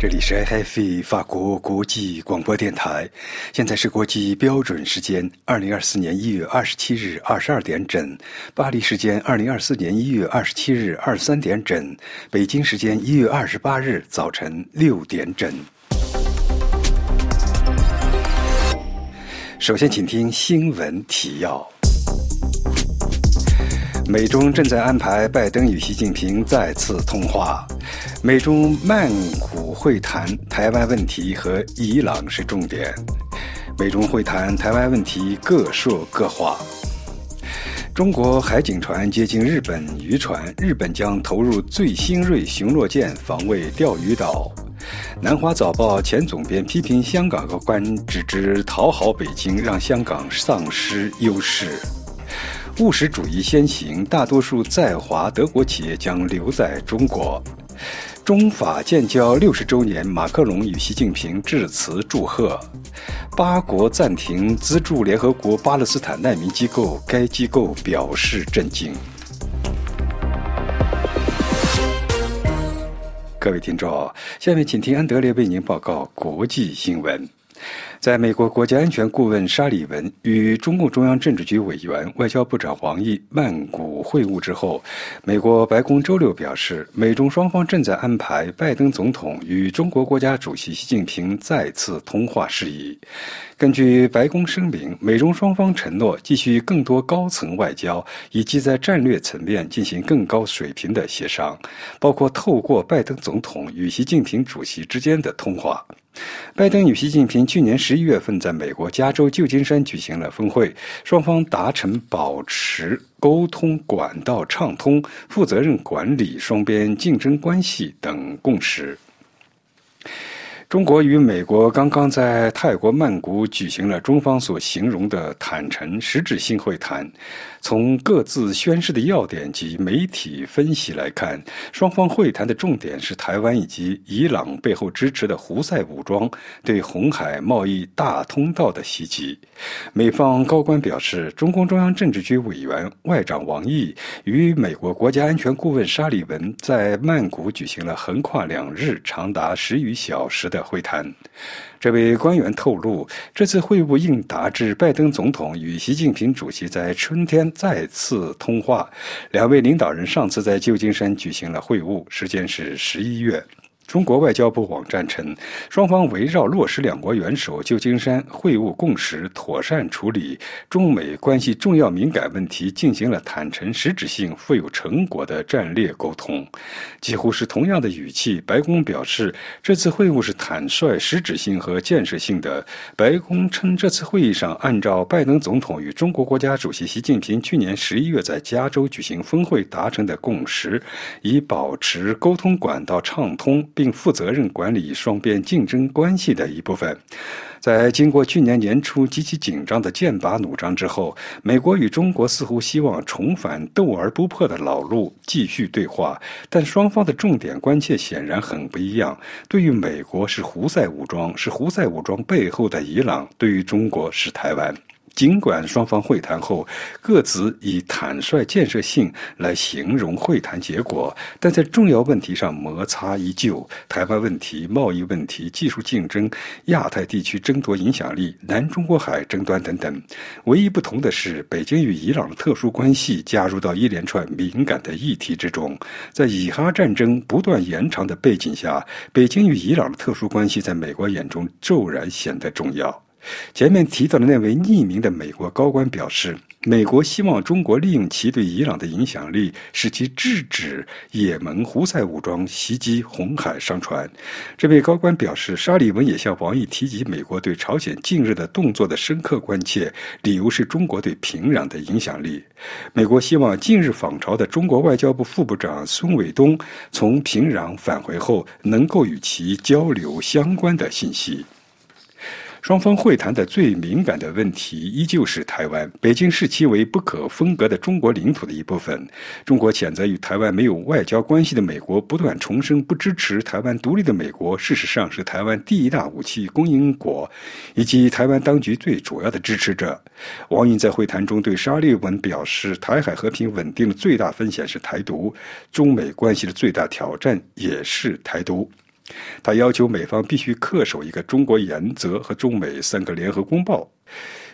这里是 RFI 法国国际广播电台，现在是国际标准时间二零二四年一月二十七日二十二点整，巴黎时间二零二四年一月二十七日二十三点整，北京时间一月二十八日早晨六点整。首先，请听新闻提要。美中正在安排拜登与习近平再次通话。美中曼谷会谈台湾问题和伊朗是重点。美中会谈台湾问题各说各话。中国海警船接近日本渔船，日本将投入最新锐巡逻舰防卫钓鱼岛。南华早报前总编批评香港高官只知讨好北京，让香港丧失优势。务实主义先行，大多数在华德国企业将留在中国。中法建交六十周年，马克龙与习近平致辞祝贺。八国暂停资助联合国巴勒斯坦难民机构，该机构表示震惊。各位听众，下面请听安德烈为您报告国际新闻。在美国国家安全顾问沙利文与中共中央政治局委员、外交部长王毅曼谷会晤之后，美国白宫周六表示，美中双方正在安排拜登总统与中国国家主席习近平再次通话事宜。根据白宫声明，美中双方承诺继续更多高层外交，以及在战略层面进行更高水平的协商，包括透过拜登总统与习近平主席之间的通话。拜登与习近平去年十一月份在美国加州旧金山举行了峰会，双方达成保持沟通管道畅通、负责任管理、双边竞争关系等共识。中国与美国刚刚在泰国曼谷举行了中方所形容的坦诚、实质性会谈。从各自宣示的要点及媒体分析来看，双方会谈的重点是台湾以及伊朗背后支持的胡塞武装对红海贸易大通道的袭击。美方高官表示，中共中央政治局委员外长王毅与美国国家安全顾问沙利文在曼谷举行了横跨两日、长达十余小时的的会谈。这位官员透露，这次会晤应答至拜登总统与习近平主席在春天再次通话。两位领导人上次在旧金山举行了会晤，时间是十一月。中国外交部网站称，双方围绕落实两国元首旧金山会晤共识，妥善处理中美关系重要敏感问题，进行了坦诚、实质性、富有成果的战略沟通。几乎是同样的语气，白宫表示这次会晤是坦率、实质性和建设性的。白宫称，这次会议上按照拜登总统与中国国家主席习近平去年十一月在加州举行峰会达成的共识，以保持沟通管道畅通。并负责任管理双边竞争关系的一部分。在经过去年年初极其紧张的剑拔弩张之后，美国与中国似乎希望重返斗而不破的老路，继续对话。但双方的重点关切显然很不一样。对于美国是胡塞武装，是胡塞武装背后的伊朗；对于中国是台湾。尽管双方会谈后各自以坦率、建设性来形容会谈结果，但在重要问题上摩擦依旧：台湾问题、贸易问题、技术竞争、亚太地区争夺影响力、南中国海争端等等。唯一不同的是，北京与伊朗的特殊关系加入到一连串敏感的议题之中。在以哈战争不断延长的背景下，北京与伊朗的特殊关系在美国眼中骤然显得重要。前面提到的那位匿名的美国高官表示，美国希望中国利用其对伊朗的影响力，使其制止也门胡塞武装袭击红海商船。这位高官表示，沙利文也向王毅提及美国对朝鲜近日的动作的深刻关切，理由是中国对平壤的影响力。美国希望近日访朝的中国外交部副部长孙伟东从平壤返回后，能够与其交流相关的信息。双方会谈的最敏感的问题依旧是台湾。北京视其为不可分割的中国领土的一部分。中国谴责与台湾没有外交关系的美国不断重申不支持台湾独立的美国，事实上是台湾第一大武器供应国，以及台湾当局最主要的支持者。王毅在会谈中对沙利文表示，台海和平稳定的最大风险是台独，中美关系的最大挑战也是台独。他要求美方必须恪守一个中国原则和中美三个联合公报。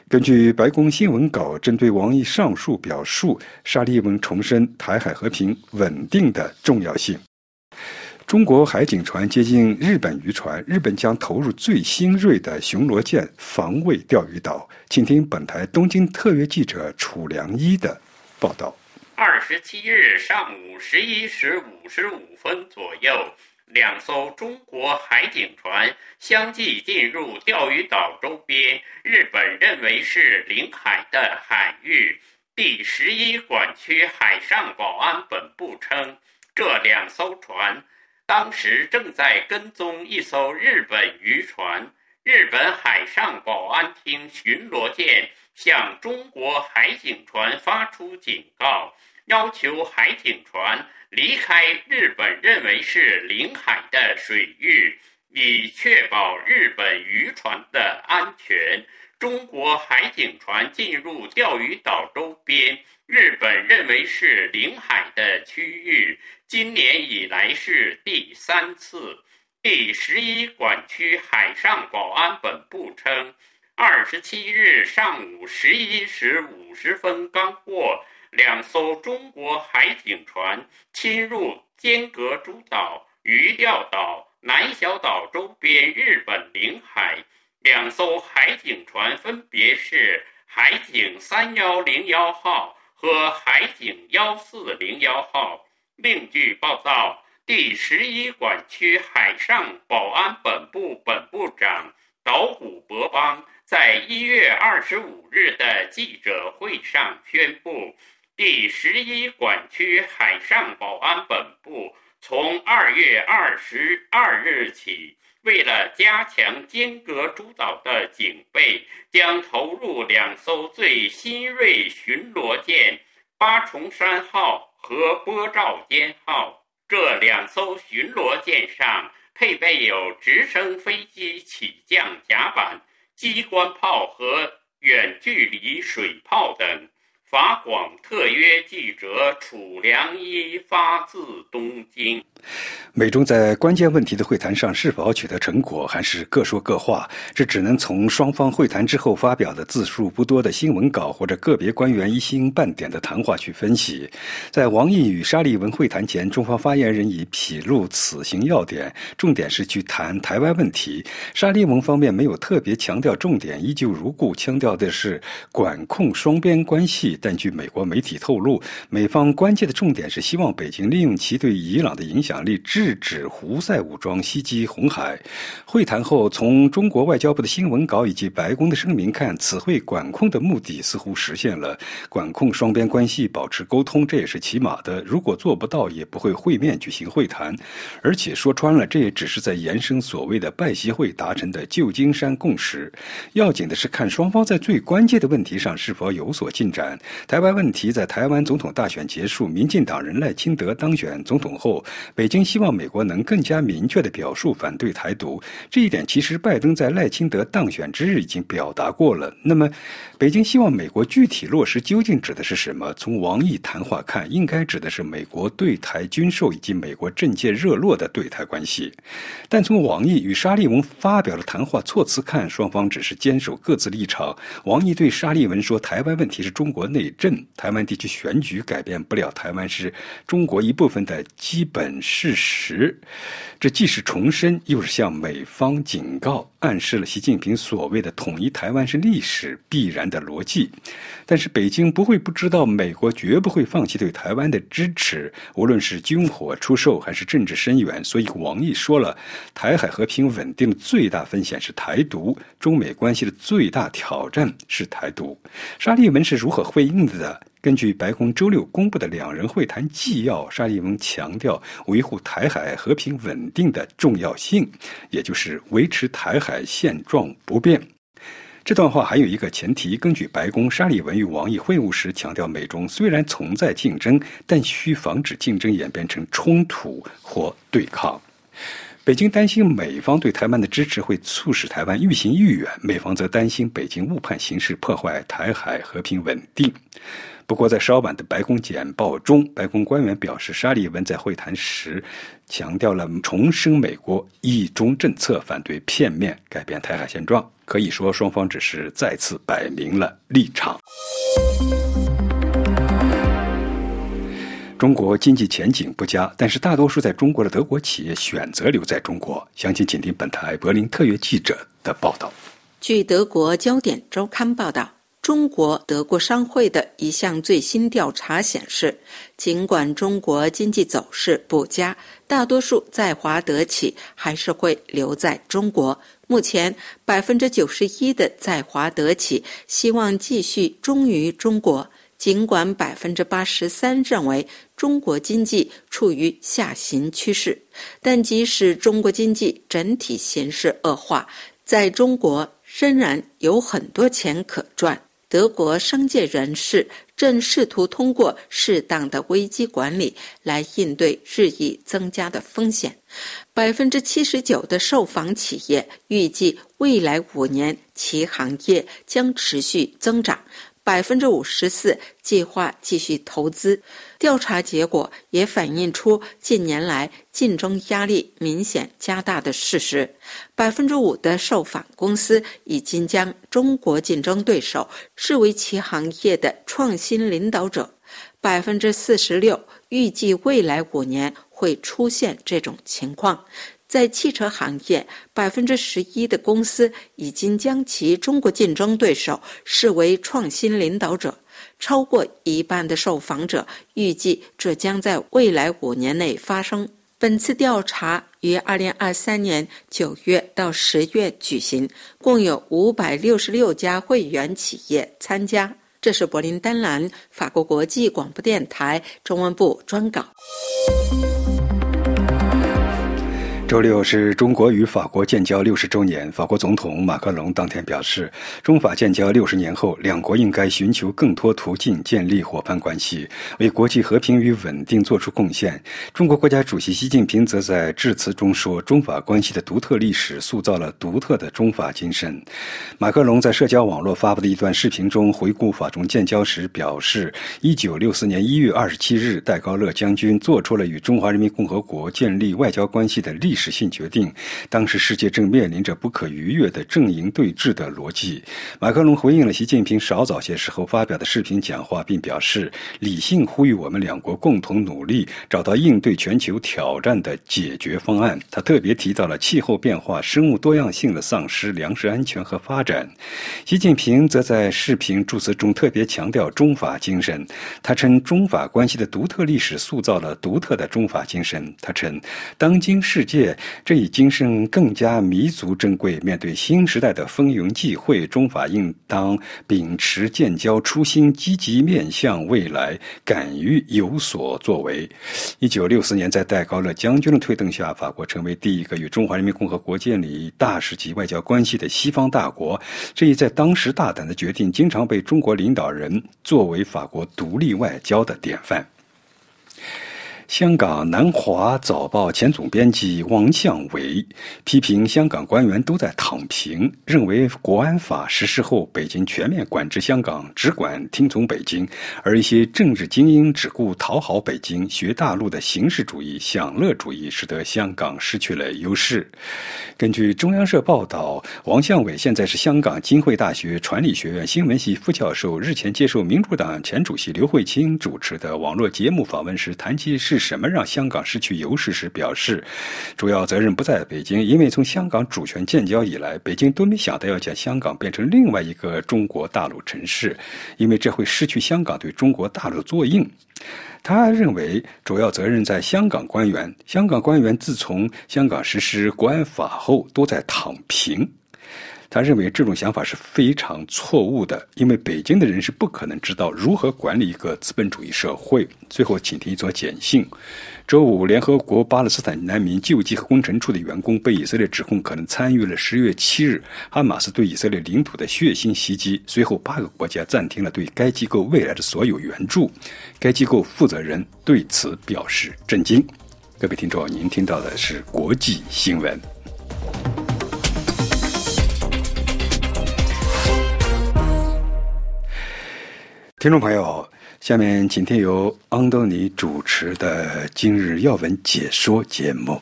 根据白宫新闻稿，针对王毅上述表述，沙利文重申台海和平稳定的重要性。中国海警船接近日本渔船，日本将投入最新锐的巡逻舰防卫钓鱼岛。请听本台东京特约记者楚良一的报道。二十七日上午十一时五十五分左右。两艘中国海警船相继进入钓鱼岛周边，日本认为是领海的海域。第十一管区海上保安本部称，这两艘船当时正在跟踪一艘日本渔船。日本海上保安厅巡逻舰向中国海警船发出警告，要求海警船。离开日本认为是领海的水域，以确保日本渔船的安全。中国海警船进入钓鱼岛周边，日本认为是领海的区域。今年以来是第三次。第十一管区海上保安本部称，二十七日上午十一时五十分刚过。两艘中国海警船侵入尖阁诸岛、鱼钓岛、南小岛周边日本领海。两艘海警船分别是海警三幺零幺号和海警幺四零幺号。另据报道，第十一管区海上保安本部本部长岛谷博邦在一月二十五日的记者会上宣布。第十一管区海上保安本部从二月二十二日起，为了加强尖阁诸岛的警备，将投入两艘最新锐巡逻舰“八重山号”和“波照间号”。这两艘巡逻舰上配备有直升飞机起降甲板、机关炮和远距离水炮等。法广特约记者楚良一发自东京。美中在关键问题的会谈上是否取得成果，还是各说各话？这只能从双方会谈之后发表的字数不多的新闻稿或者个别官员一星半点的谈话去分析。在王毅与沙利文会谈前，中方发言人已披露此行要点，重点是去谈台湾问题。沙利文方面没有特别强调重点，依旧如故强调的是管控双边关系。但据美国媒体透露，美方关切的重点是希望北京利用其对伊朗的影响力，制止胡塞武装袭击红海。会谈后，从中国外交部的新闻稿以及白宫的声明看，此会管控的目的似乎实现了，管控双边关系，保持沟通，这也是起码的。如果做不到，也不会会面举行会谈。而且说穿了，这也只是在延伸所谓的拜习会达成的旧金山共识。要紧的是看双方在最关键的问题上是否有所进展。台湾问题在台湾总统大选结束，民进党人赖清德当选总统后，北京希望美国能更加明确地表述反对台独。这一点其实拜登在赖清德当选之日已经表达过了。那么，北京希望美国具体落实究竟指的是什么？从王毅谈话看，应该指的是美国对台军售以及美国政界热络的对台关系。但从王毅与沙利文发表的谈话措辞看，双方只是坚守各自立场。王毅对沙利文说：“台湾问题是中国内。”政台湾地区选举改变不了台湾是中国一部分的基本事实，这既是重申，又是向美方警告，暗示了习近平所谓的统一台湾是历史必然的逻辑。但是北京不会不知道，美国绝不会放弃对台湾的支持，无论是军火出售还是政治声援。所以王毅说了，台海和平稳定的最大风险是台独，中美关系的最大挑战是台独。沙利文是如何回应的？根据白宫周六公布的两人会谈纪要，沙利文强调维护台海和平稳定的重要性，也就是维持台海现状不变。这段话还有一个前提，根据白宫，沙利文与王毅会晤时强调，美中虽然存在竞争，但需防止竞争演变成冲突或对抗。北京担心美方对台湾的支持会促使台湾愈行愈远，美方则担心北京误判形势，破坏台海和平稳定。不过，在稍晚的白宫简报中，白宫官员表示，沙利文在会谈时强调了重申美国一中政策，反对片面改变台海现状。可以说，双方只是再次摆明了立场。中国经济前景不佳，但是大多数在中国的德国企业选择留在中国。详情，请听本台柏林特约记者的报道。据德国焦点周刊报道。中国德国商会的一项最新调查显示，尽管中国经济走势不佳，大多数在华德企还是会留在中国。目前，百分之九十一的在华德企希望继续忠于中国，尽管百分之八十三认为中国经济处于下行趋势。但即使中国经济整体形势恶化，在中国仍然有很多钱可赚。德国商界人士正试图通过适当的危机管理来应对日益增加的风险。百分之七十九的受访企业预计未来五年其行业将持续增长。百分之五十四计划继续投资。调查结果也反映出近年来竞争压力明显加大的事实。百分之五的受访公司已经将中国竞争对手视为其行业的创新领导者。百分之四十六预计未来五年会出现这种情况。在汽车行业，百分之十一的公司已经将其中国竞争对手视为创新领导者，超过一半的受访者预计这将在未来五年内发生。本次调查于二零二三年九月到十月举行，共有五百六十六家会员企业参加。这是柏林丹兰法国国际广播电台中文部专稿。周六是中国与法国建交六十周年。法国总统马克龙当天表示，中法建交六十年后，两国应该寻求更多途径建立伙伴关系，为国际和平与稳定作出贡献。中国国家主席习近平则在致辞中说：“中法关系的独特历史塑造了独特的中法精神。”马克龙在社交网络发布的一段视频中回顾法中建交时表示：“一九六四年一月二十七日，戴高乐将军做出了与中华人民共和国建立外交关系的历。”史史性决定，当时世界正面临着不可逾越的阵营对峙的逻辑。马克龙回应了习近平稍早些时候发表的视频讲话，并表示理性呼吁我们两国共同努力，找到应对全球挑战的解决方案。他特别提到了气候变化、生物多样性的丧失、粮食安全和发展。习近平则在视频祝词中特别强调中法精神。他称中法关系的独特历史塑造了独特的中法精神。他称，当今世界。这一精神更加弥足珍贵。面对新时代的风云际会，中法应当秉持建交初心，积极面向未来，敢于有所作为。一九六四年，在戴高乐将军的推动下，法国成为第一个与中华人民共和国建立大使级外交关系的西方大国。这一在当时大胆的决定，经常被中国领导人作为法国独立外交的典范。香港南华早报前总编辑王向伟批评香港官员都在躺平，认为国安法实施后，北京全面管制香港，只管听从北京，而一些政治精英只顾讨好北京，学大陆的形式主义、享乐主义，使得香港失去了优势。根据中央社报道，王向伟现在是香港浸会大学传理学院新闻系副教授，日前接受民主党前主席刘慧卿主持的网络节目访问时，谈及是。是什么让香港失去优势时表示，主要责任不在北京，因为从香港主权建交以来，北京都没想到要将香港变成另外一个中国大陆城市，因为这会失去香港对中国大陆的作用。他认为，主要责任在香港官员，香港官员自从香港实施国安法后都在躺平。他认为这种想法是非常错误的，因为北京的人是不可能知道如何管理一个资本主义社会。最后，请听一则简讯：周五，联合国巴勒斯坦难民救济和工程处的员工被以色列指控可能参与了十月七日哈马斯对以色列领土的血腥袭击。随后，八个国家暂停了对该机构未来的所有援助。该机构负责人对此表示震惊。各位听众，您听到的是国际新闻。听众朋友，下面请听由安东尼主持的今日要闻解说节目。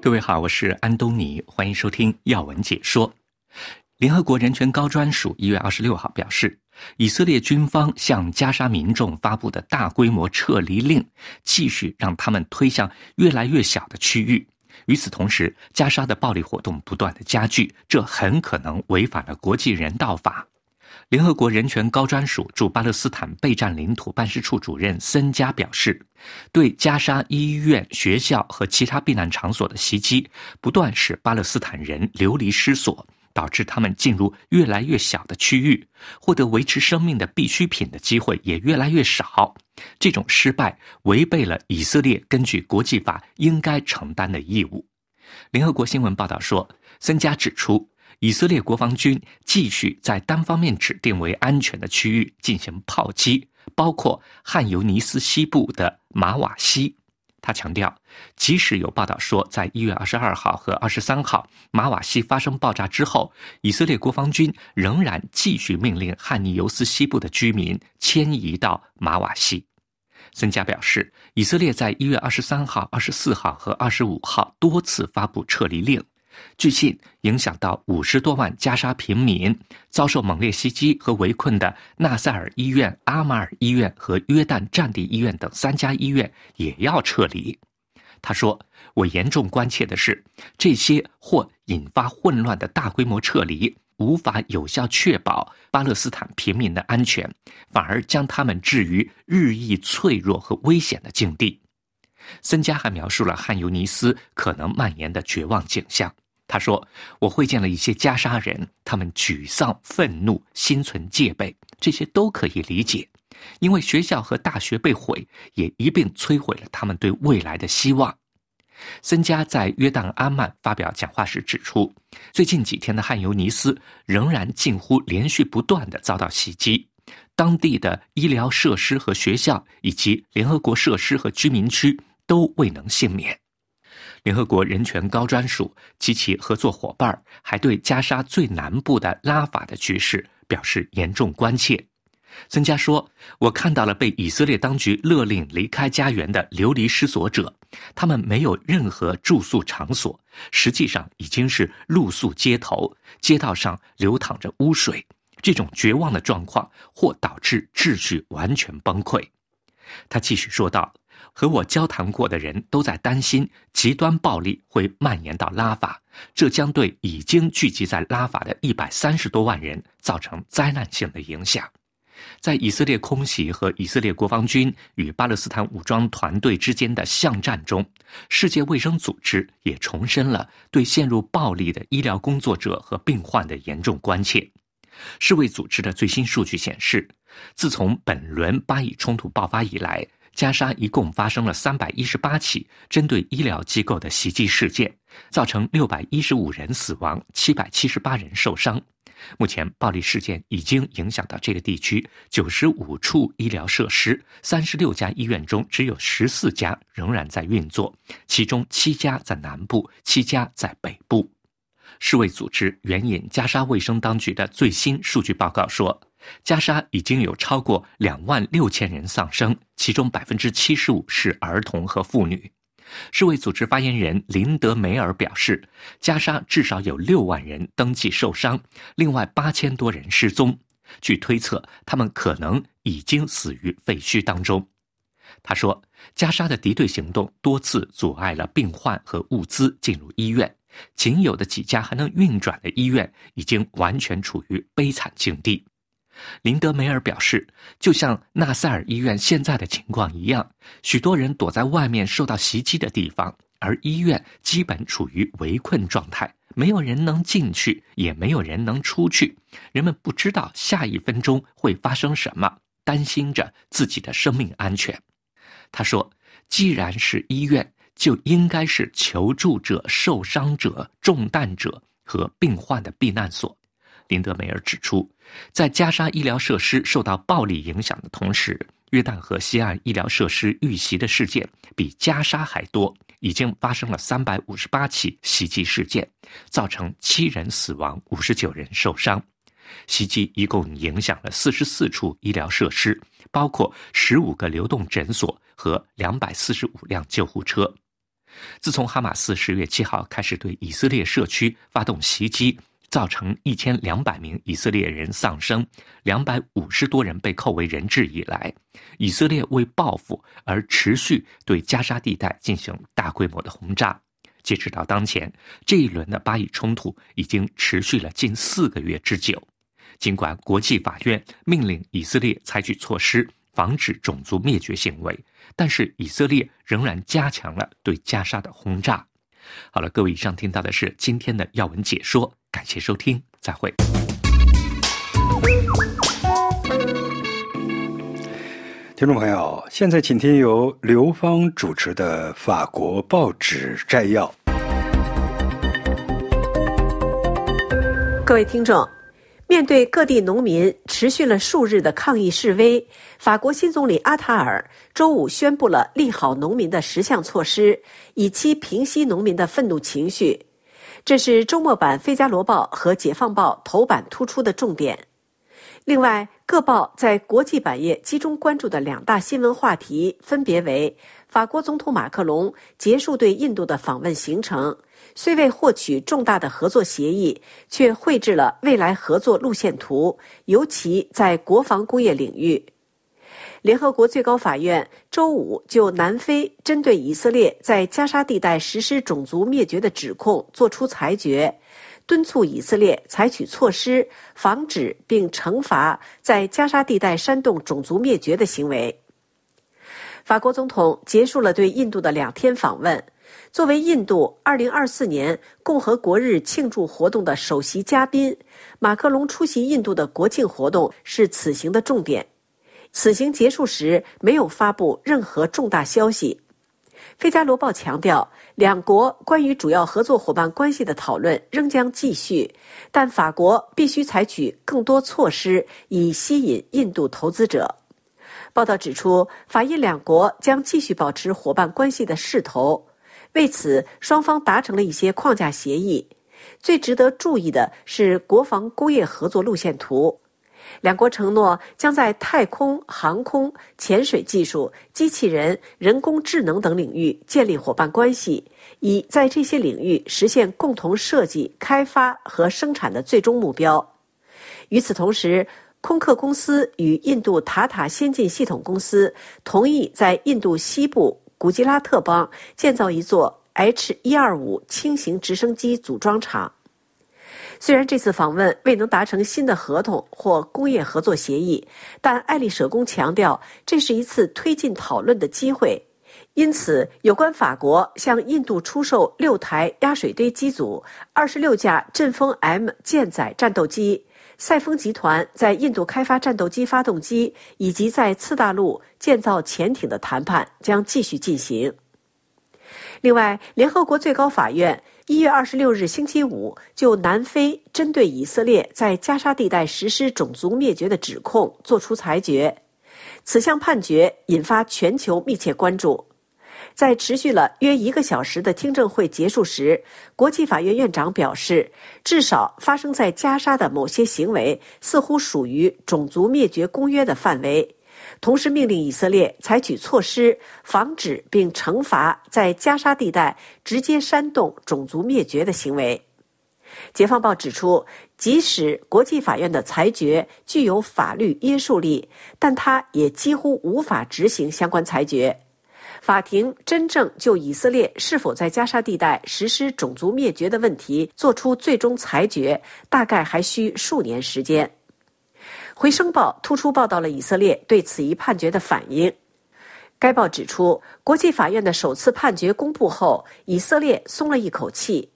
各位好，我是安东尼，欢迎收听要闻解说。联合国人权高专署一月二十六号表示。以色列军方向加沙民众发布的大规模撤离令，继续让他们推向越来越小的区域。与此同时，加沙的暴力活动不断的加剧，这很可能违反了国际人道法。联合国人权高专署驻巴勒斯坦备战领土办事处主任森加表示，对加沙医院、学校和其他避难场所的袭击，不断使巴勒斯坦人流离失所。导致他们进入越来越小的区域，获得维持生命的必需品的机会也越来越少。这种失败违背了以色列根据国际法应该承担的义务。联合国新闻报道说，森加指出，以色列国防军继续在单方面指定为安全的区域进行炮击，包括汉尤尼斯西部的马瓦西。他强调，即使有报道说，在一月二十二号和二十三号马瓦西发生爆炸之后，以色列国防军仍然继续命令汉尼尤斯西部的居民迁移到马瓦西。森加表示，以色列在一月二十三号、二十四号和二十五号多次发布撤离令。据信，影响到五十多万加沙平民，遭受猛烈袭击和围困的纳赛尔医院、阿马尔医院和约旦战地医院等三家医院也要撤离。他说：“我严重关切的是，这些或引发混乱的大规模撤离，无法有效确保巴勒斯坦平民的安全，反而将他们置于日益脆弱和危险的境地。”森加还描述了汉尤尼斯可能蔓延的绝望景象。他说：“我会见了一些加沙人，他们沮丧、愤怒、心存戒备，这些都可以理解，因为学校和大学被毁，也一并摧毁了他们对未来的希望。”森加在约旦阿曼发表讲话时指出，最近几天的汉尤尼斯仍然近乎连续不断的遭到袭击，当地的医疗设施和学校，以及联合国设施和居民区都未能幸免。联合国人权高专署及其合作伙伴还对加沙最南部的拉法的局势表示严重关切。孙加说：“我看到了被以色列当局勒令离开家园的流离失所者，他们没有任何住宿场所，实际上已经是露宿街头，街道上流淌着污水。这种绝望的状况或导致秩序完全崩溃。”他继续说道。和我交谈过的人都在担心极端暴力会蔓延到拉法，这将对已经聚集在拉法的一百三十多万人造成灾难性的影响。在以色列空袭和以色列国防军与巴勒斯坦武装团队之间的巷战中，世界卫生组织也重申了对陷入暴力的医疗工作者和病患的严重关切。世卫组织的最新数据显示，自从本轮巴以冲突爆发以来，加沙一共发生了三百一十八起针对医疗机构的袭击事件，造成六百一十五人死亡，七百七十八人受伤。目前，暴力事件已经影响到这个地区九十五处医疗设施，三十六家医院中只有十四家仍然在运作，其中七家在南部，七家在北部。世卫组织援引加沙卫生当局的最新数据报告说。加沙已经有超过两万六千人丧生，其中百分之七十五是儿童和妇女。世卫组织发言人林德梅尔表示，加沙至少有六万人登记受伤，另外八千多人失踪。据推测，他们可能已经死于废墟当中。他说，加沙的敌对行动多次阻碍了病患和物资进入医院，仅有的几家还能运转的医院已经完全处于悲惨境地。林德梅尔表示，就像纳赛尔医院现在的情况一样，许多人躲在外面受到袭击的地方，而医院基本处于围困状态，没有人能进去，也没有人能出去。人们不知道下一分钟会发生什么，担心着自己的生命安全。他说：“既然是医院，就应该是求助者、受伤者、中弹者和病患的避难所。”林德梅尔指出，在加沙医疗设施受到暴力影响的同时，约旦河西岸医疗设施遇袭的事件比加沙还多，已经发生了三百五十八起袭击事件，造成七人死亡、五十九人受伤。袭击一共影响了四十四处医疗设施，包括十五个流动诊所和两百四十五辆救护车。自从哈马斯十月七号开始对以色列社区发动袭击，造成一千两百名以色列人丧生，两百五十多人被扣为人质以来，以色列为报复而持续对加沙地带进行大规模的轰炸。截止到当前，这一轮的巴以冲突已经持续了近四个月之久。尽管国际法院命令以色列采取措施防止种族灭绝行为，但是以色列仍然加强了对加沙的轰炸。好了，各位，以上听到的是今天的要闻解说，感谢收听，再会。听众朋友，现在请听由刘芳主持的法国报纸摘要。各位听众。面对各地农民持续了数日的抗议示威，法国新总理阿塔尔周五宣布了利好农民的十项措施，以期平息农民的愤怒情绪。这是周末版《费加罗报》和《解放报》头版突出的重点。另外，各报在国际版页集中关注的两大新闻话题分别为：法国总统马克龙结束对印度的访问行程。虽未获取重大的合作协议，却绘制了未来合作路线图，尤其在国防工业领域。联合国最高法院周五就南非针对以色列在加沙地带实施种族灭绝的指控作出裁决，敦促以色列采取措施，防止并惩罚在加沙地带煽动种族灭绝的行为。法国总统结束了对印度的两天访问。作为印度2024年共和国日庆祝活动的首席嘉宾，马克龙出席印度的国庆活动是此行的重点。此行结束时没有发布任何重大消息。《费加罗报》强调，两国关于主要合作伙伴关系的讨论仍将继续，但法国必须采取更多措施以吸引印度投资者。报道指出，法印两国将继续保持伙伴关系的势头。为此，双方达成了一些框架协议。最值得注意的是国防工业合作路线图。两国承诺将在太空、航空、潜水技术、机器人、人工智能等领域建立伙伴关系，以在这些领域实现共同设计、开发和生产的最终目标。与此同时，空客公司与印度塔塔先进系统公司同意在印度西部。古吉拉特邦建造一座 H 一二五轻型直升机组装厂。虽然这次访问未能达成新的合同或工业合作协议，但爱丽舍宫强调这是一次推进讨论的机会。因此，有关法国向印度出售六台压水堆机组、二十六架阵风 M 舰载战斗机。赛峰集团在印度开发战斗机发动机，以及在次大陆建造潜艇的谈判将继续进行。另外，联合国最高法院一月二十六日星期五就南非针对以色列在加沙地带实施种族灭绝的指控作出裁决，此项判决引发全球密切关注。在持续了约一个小时的听证会结束时，国际法院院长表示，至少发生在加沙的某些行为似乎属于种族灭绝公约的范围，同时命令以色列采取措施，防止并惩罚在加沙地带直接煽动种族灭绝的行为。解放报指出，即使国际法院的裁决具有法律约束力，但它也几乎无法执行相关裁决。法庭真正就以色列是否在加沙地带实施种族灭绝的问题作出最终裁决，大概还需数年时间。回声报突出报道了以色列对此一判决的反应。该报指出，国际法院的首次判决公布后，以色列松了一口气。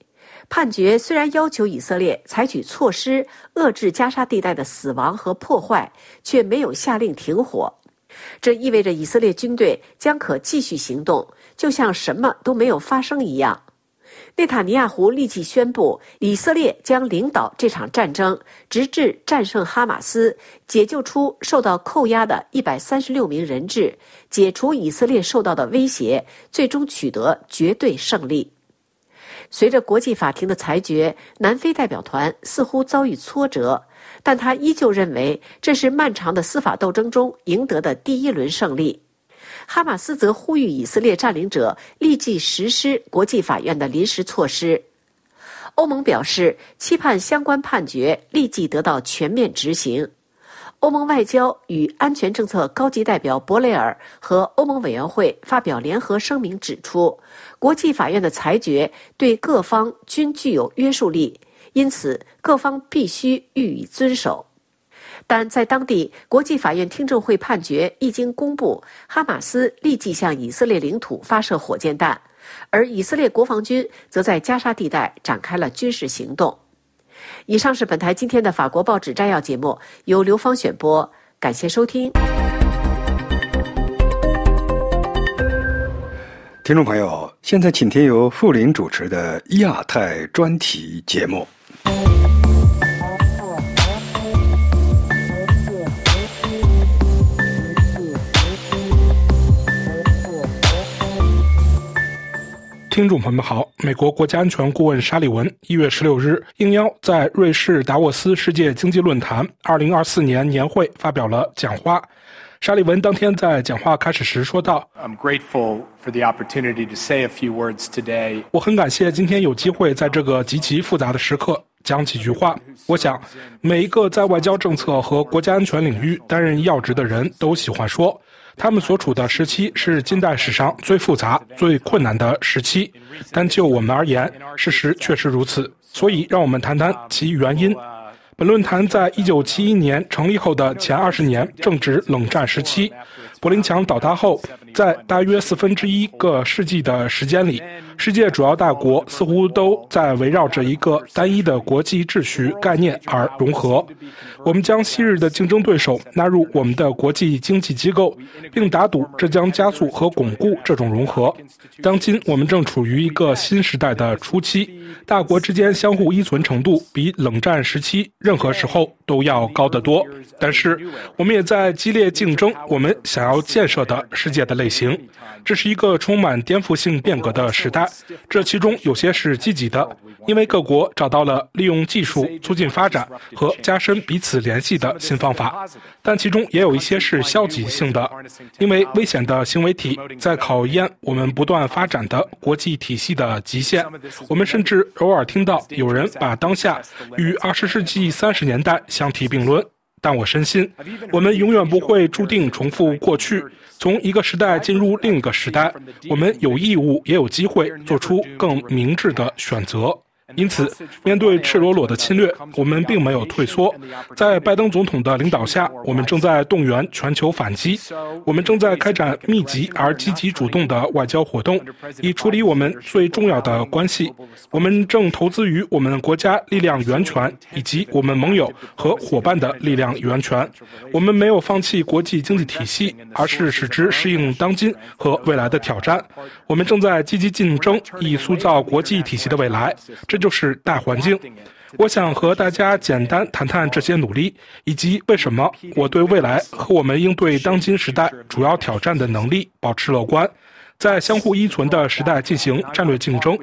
判决虽然要求以色列采取措施遏制加沙地带的死亡和破坏，却没有下令停火。这意味着以色列军队将可继续行动，就像什么都没有发生一样。内塔尼亚胡立即宣布，以色列将领导这场战争，直至战胜哈马斯，解救出受到扣押的一百三十六名人质，解除以色列受到的威胁，最终取得绝对胜利。随着国际法庭的裁决，南非代表团似乎遭遇挫折，但他依旧认为这是漫长的司法斗争中赢得的第一轮胜利。哈马斯则呼吁以色列占领者立即实施国际法院的临时措施。欧盟表示期盼相关判决立即得到全面执行。欧盟外交与安全政策高级代表博雷尔和欧盟委员会发表联合声明，指出国际法院的裁决对各方均具有约束力，因此各方必须予以遵守。但在当地，国际法院听证会判决一经公布，哈马斯立即向以色列领土发射火箭弹，而以色列国防军则在加沙地带展开了军事行动。以上是本台今天的法国报纸摘要节目，由刘芳选播，感谢收听。听众朋友，现在请听由傅林主持的亚太专题节目。听众朋友们好，美国国家安全顾问沙利文一月十六日应邀在瑞士达沃斯世界经济论坛二零二四年年会发表了讲话。沙利文当天在讲话开始时说道：“I'm grateful for the opportunity to say a few words today。我很感谢今天有机会在这个极其复杂的时刻讲几句话。我想，每一个在外交政策和国家安全领域担任要职的人都喜欢说。”他们所处的时期是近代史上最复杂、最困难的时期，但就我们而言，事实确实如此。所以，让我们谈谈其原因。本论坛在一九七一年成立后的前二十年正值冷战时期。柏林墙倒塌后，在大约四分之一个世纪的时间里，世界主要大国似乎都在围绕着一个单一的国际秩序概念而融合。我们将昔日的竞争对手纳入我们的国际经济机构，并打赌这将加速和巩固这种融合。当今，我们正处于一个新时代的初期，大国之间相互依存程度比冷战时期任何时候都要高得多。但是，我们也在激烈竞争我们想要建设的世界的类型。这是一个充满颠覆性变革的时代，这其中有些是积极的，因为各国找到了利用技术促进发展和加深彼此联系的新方法；但其中也有一些是消极性的，因为危险的行为体在考验我们不断发展的国际体系的极限。我们甚至偶尔听到有人把当下与二十世纪三十年代相提并论。但我深信，我们永远不会注定重复过去，从一个时代进入另一个时代。我们有义务，也有机会做出更明智的选择。因此，面对赤裸裸的侵略，我们并没有退缩。在拜登总统的领导下，我们正在动员全球反击。我们正在开展密集而积极主动的外交活动，以处理我们最重要的关系。我们正投资于我们国家力量源泉以及我们盟友和伙伴的力量源泉。我们没有放弃国际经济体系，而是使之适应当今和未来的挑战。我们正在积极竞争，以塑造国际体系的未来。这就是大环境。我想和大家简单谈谈这些努力，以及为什么我对未来和我们应对当今时代主要挑战的能力保持乐观。在相互依存的时代进行战略竞争，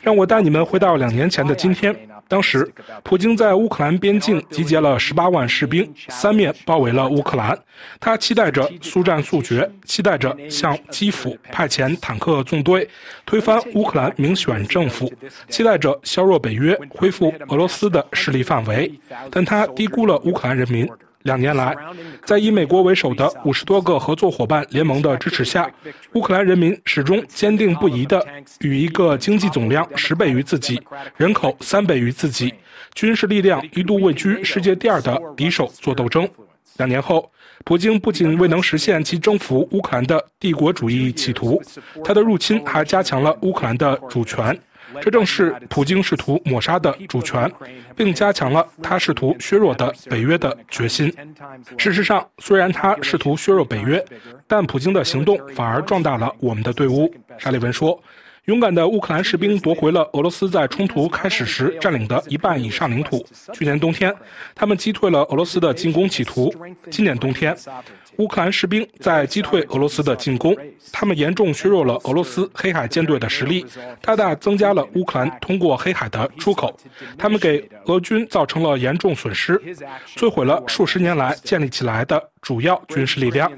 让我带你们回到两年前的今天。当时，普京在乌克兰边境集结了十八万士兵，三面包围了乌克兰。他期待着速战速决，期待着向基辅派遣坦克纵队，推翻乌克兰民选政府，期待着削弱北约，恢复俄罗斯的势力范围。但他低估了乌克兰人民。两年来，在以美国为首的五十多个合作伙伴联盟的支持下，乌克兰人民始终坚定不移地与一个经济总量十倍于自己、人口三倍于自己、军事力量一度位居世界第二的敌手做斗争。两年后，普京不仅未能实现其征服乌克兰的帝国主义企图，他的入侵还加强了乌克兰的主权。这正是普京试图抹杀的主权，并加强了他试图削弱的北约的决心。事实上，虽然他试图削弱北约，但普京的行动反而壮大了我们的队伍。沙利文说：“勇敢的乌克兰士兵夺回了俄罗斯在冲突开始时占领的一半以上领土。去年冬天，他们击退了俄罗斯的进攻企图。今年冬天，乌克兰士兵在击退俄罗斯的进攻。他们严重削弱了俄罗斯黑海舰队的实力，大大增加了乌克兰通过黑海的出口。他们给俄军造成了严重损失，摧毁了数十年来建立起来的。主要军事力量，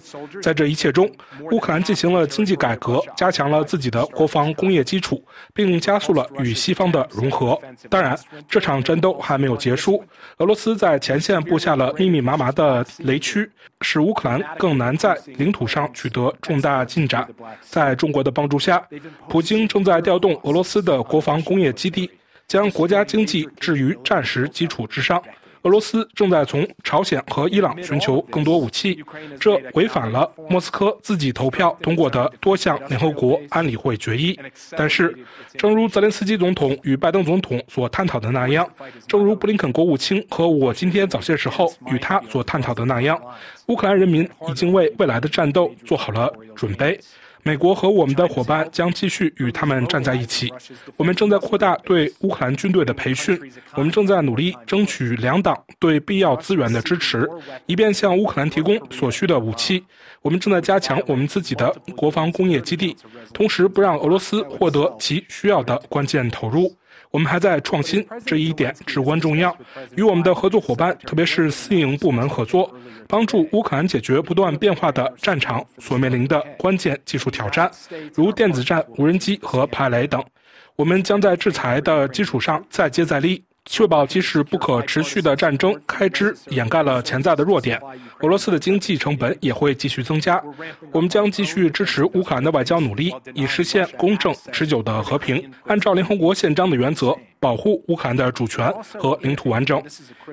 在这一切中，乌克兰进行了经济改革，加强了自己的国防工业基础，并加速了与西方的融合。当然，这场战斗还没有结束。俄罗斯在前线布下了密密麻麻的雷区，使乌克兰更难在领土上取得重大进展。在中国的帮助下，普京正在调动俄罗斯的国防工业基地，将国家经济置于战时基础之上。俄罗斯正在从朝鲜和伊朗寻求更多武器，这违反了莫斯科自己投票通过的多项联合国安理会决议。但是，正如泽连斯基总统与拜登总统所探讨的那样，正如布林肯国务卿和我今天早些时候与他所探讨的那样，乌克兰人民已经为未来的战斗做好了准备。美国和我们的伙伴将继续与他们站在一起。我们正在扩大对乌克兰军队的培训，我们正在努力争取两党对必要资源的支持，以便向乌克兰提供所需的武器。我们正在加强我们自己的国防工业基地，同时不让俄罗斯获得其需要的关键投入。我们还在创新，这一点至关重要。与我们的合作伙伴，特别是私营部门合作。帮助乌克兰解决不断变化的战场所面临的关键技术挑战，如电子战、无人机和排雷等。我们将在制裁的基础上再接再厉，确保即使不可持续的战争开支掩盖了潜在的弱点，俄罗斯的经济成本也会继续增加。我们将继续支持乌克兰的外交努力，以实现公正持久的和平，按照联合国宪章的原则。保护乌克兰的主权和领土完整，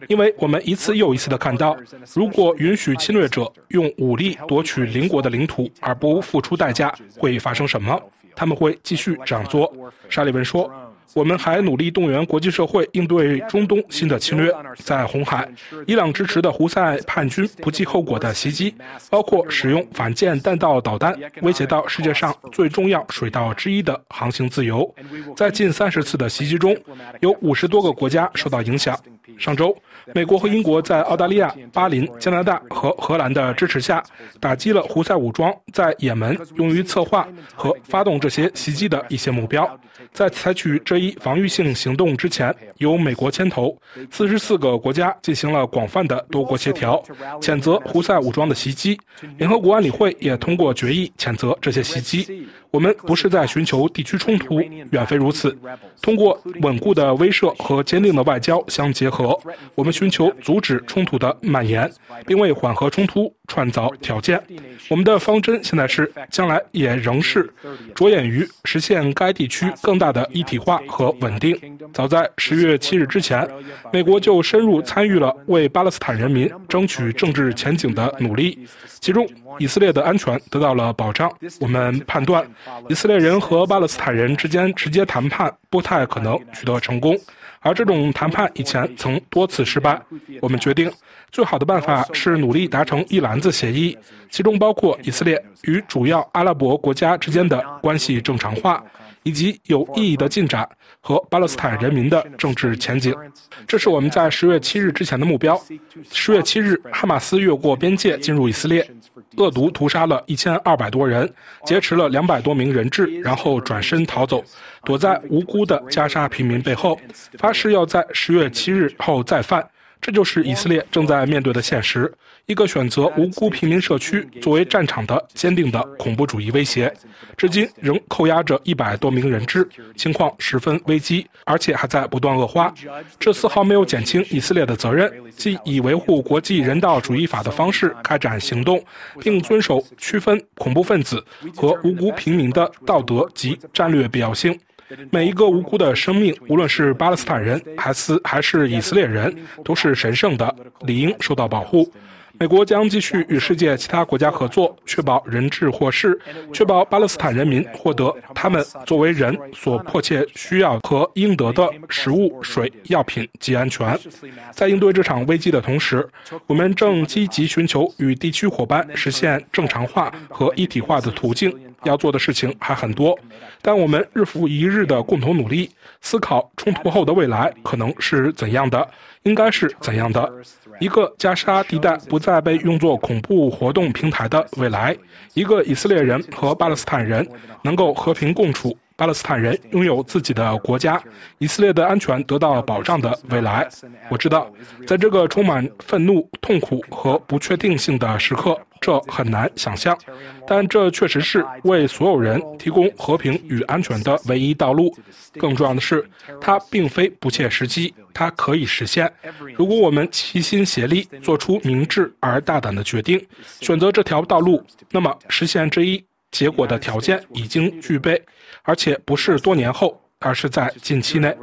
因为我们一次又一次地看到，如果允许侵略者用武力夺取邻国的领土而不付出代价，会发生什么？他们会继续这样做。沙利文说。我们还努力动员国际社会应对中东新的侵略。在红海，伊朗支持的胡塞叛军不计后果的袭击，包括使用反舰弹道导弹，威胁到世界上最重要水道之一的航行自由。在近三十次的袭击中，有五十多个国家受到影响。上周，美国和英国在澳大利亚、巴林、加拿大和荷兰的支持下，打击了胡塞武装在也门用于策划和发动这些袭击的一些目标。在采取这一防御性行动之前，由美国牵头，四十四个国家进行了广泛的多国协调，谴责胡塞武装的袭击。联合国安理会也通过决议谴责这些袭击。我们不是在寻求地区冲突，远非如此。通过稳固的威慑和坚定的外交相结合，我们寻求阻止冲突的蔓延，并为缓和冲突创造条件。我们的方针现在是，将来也仍是，着眼于实现该地区更大的一体化和稳定。早在十月七日之前，美国就深入参与了为巴勒斯坦人民争取政治前景的努力，其中以色列的安全得到了保障。我们判断。以色列人和巴勒斯坦人之间直接谈判不太可能取得成功，而这种谈判以前曾多次失败。我们决定，最好的办法是努力达成一篮子协议，其中包括以色列与主要阿拉伯国家之间的关系正常化。以及有意义的进展和巴勒斯坦人民的政治前景，这是我们在十月七日之前的目标。十月七日，哈马斯越过边界进入以色列，恶毒屠杀了一千二百多人，劫持了两百多名人质，然后转身逃走，躲在无辜的加沙平民背后，发誓要在十月七日后再犯。这就是以色列正在面对的现实：一个选择无辜平民社区作为战场的坚定的恐怖主义威胁，至今仍扣押着一百多名人质，情况十分危机，而且还在不断恶化。这丝毫没有减轻以色列的责任，即以维护国际人道主义法的方式开展行动，并遵守区分恐怖分子和无辜平民的道德及战略必要性。每一个无辜的生命，无论是巴勒斯坦人还是还是以色列人，都是神圣的，理应受到保护。美国将继续与世界其他国家合作，确保人质获释，确保巴勒斯坦人民获得他们作为人所迫切需要和应得的食物、水、药品及安全。在应对这场危机的同时，我们正积极寻求与地区伙伴实现正常化和一体化的途径。要做的事情还很多，但我们日复一日的共同努力，思考冲突后的未来可能是怎样的，应该是怎样的。一个加沙地带不再被用作恐怖活动平台的未来，一个以色列人和巴勒斯坦人能够和平共处。巴勒斯坦人拥有自己的国家，以色列的安全得到保障的未来。我知道，在这个充满愤怒、痛苦和不确定性的时刻，这很难想象，但这确实是为所有人提供和平与安全的唯一道路。更重要的是，它并非不切实际，它可以实现。如果我们齐心协力，做出明智而大胆的决定，选择这条道路，那么实现这一结果的条件已经具备。而且不是多年后，而是在近期内。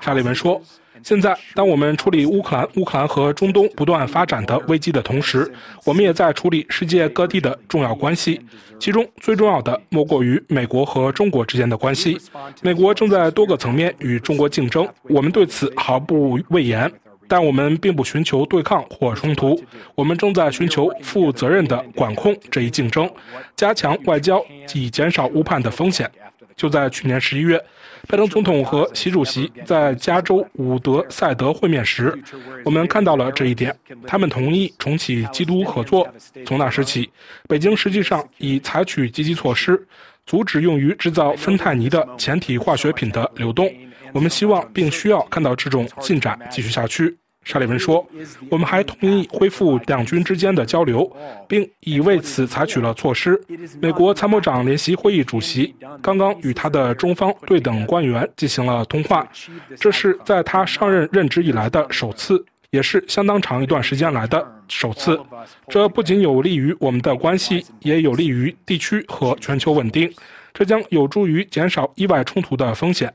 沙利文说：“现在，当我们处理乌克兰、乌克兰和中东不断发展的危机的同时，我们也在处理世界各地的重要关系。其中最重要的莫过于美国和中国之间的关系。美国正在多个层面与中国竞争，我们对此毫不畏言。但我们并不寻求对抗或冲突，我们正在寻求负责任的管控这一竞争，加强外交，以减少误判的风险。”就在去年十一月，拜登总统和习主席在加州伍德赛德会面时，我们看到了这一点。他们同意重启基督合作。从那时起，北京实际上已采取积极措施，阻止用于制造芬太尼的前体化学品的流动。我们希望并需要看到这种进展继续下去。沙利文说：“我们还同意恢复两军之间的交流，并已为此采取了措施。美国参谋长联席会议主席刚刚与他的中方对等官员进行了通话，这是在他上任任职以来的首次，也是相当长一段时间来的首次。这不仅有利于我们的关系，也有利于地区和全球稳定。这将有助于减少意外冲突的风险。”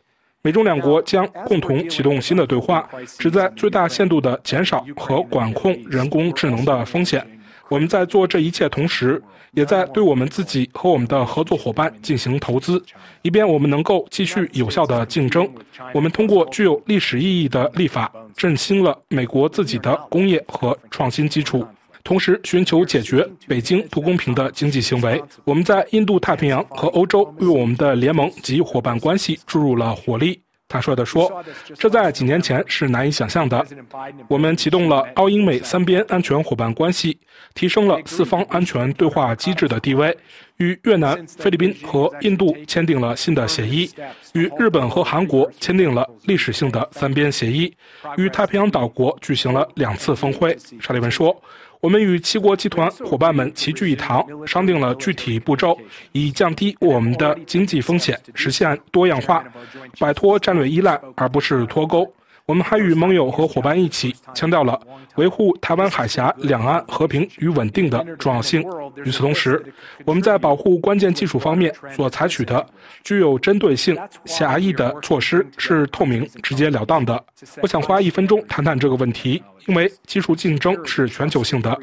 美中两国将共同启动新的对话，旨在最大限度地减少和管控人工智能的风险。我们在做这一切同时，也在对我们自己和我们的合作伙伴进行投资，以便我们能够继续有效的竞争。我们通过具有历史意义的立法，振兴了美国自己的工业和创新基础。同时，寻求解决北京不公平的经济行为。我们在印度太平洋和欧洲为我们的联盟及伙伴关系注入了活力。坦率地说，这在几年前是难以想象的。我们启动了澳英美三边安全伙伴关系，提升了四方安全对话机制的地位，与越南、菲律宾和印度签订了新的协议，与日本和韩国签订了历史性的三边协议，与太平洋岛国举行了两次峰会。沙利文说。我们与七国集团伙伴们齐聚一堂，商定了具体步骤，以降低我们的经济风险，实现多样化，摆脱战略依赖而不是脱钩。我们还与盟友和伙伴一起强调了维护台湾海峡两岸和平与稳定的重要性。与此同时，我们在保护关键技术方面所采取的具有针对性、狭义的措施是透明、直截了当的。我想花一分钟谈谈这个问题，因为技术竞争是全球性的。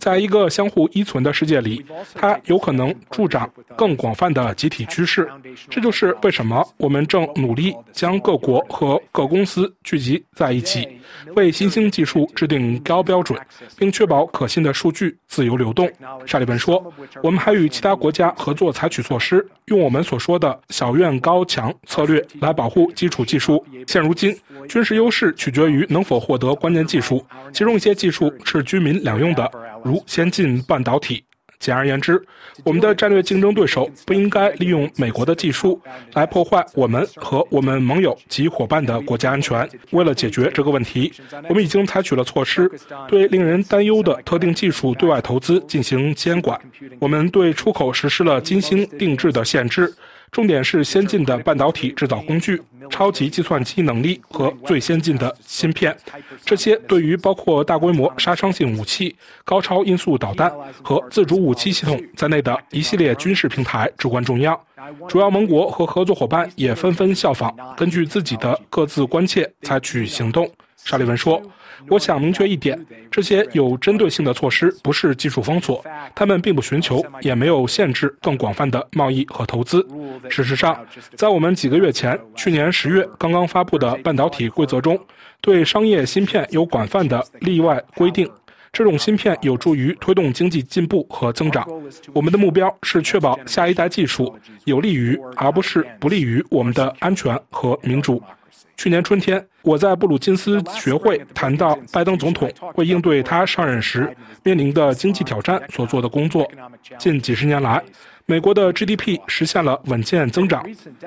在一个相互依存的世界里，它有可能助长更广泛的集体趋势。这就是为什么我们正努力将各国和各公司聚集在一起，为新兴技术制定高标准，并确保可信的数据自由流动。沙利文说：“我们还与其他国家合作，采取措施，用我们所说的‘小院高墙’策略来保护基础技术。现如今，军事优势取决于能否获得关键技术，其中一些技术是军民两用的。”如先进半导体。简而言之，我们的战略竞争对手不应该利用美国的技术来破坏我们和我们盟友及伙伴的国家安全。为了解决这个问题，我们已经采取了措施，对令人担忧的特定技术对外投资进行监管。我们对出口实施了精心定制的限制。重点是先进的半导体制造工具、超级计算机能力和最先进的芯片，这些对于包括大规模杀伤性武器、高超音速导弹和自主武器系统在内的一系列军事平台至关重要。主要盟国和合作伙伴也纷纷效仿，根据自己的各自关切采取行动。沙利文说。我想明确一点，这些有针对性的措施不是技术封锁，他们并不寻求，也没有限制更广泛的贸易和投资。事实上，在我们几个月前，去年十月刚刚发布的半导体规则中，对商业芯片有广泛的例外规定。这种芯片有助于推动经济进步和增长。我们的目标是确保下一代技术有利于，而不是不利于我们的安全和民主。去年春天，我在布鲁金斯学会谈到拜登总统为应对他上任时面临的经济挑战所做的工作。近几十年来，美国的 GDP 实现了稳健增长，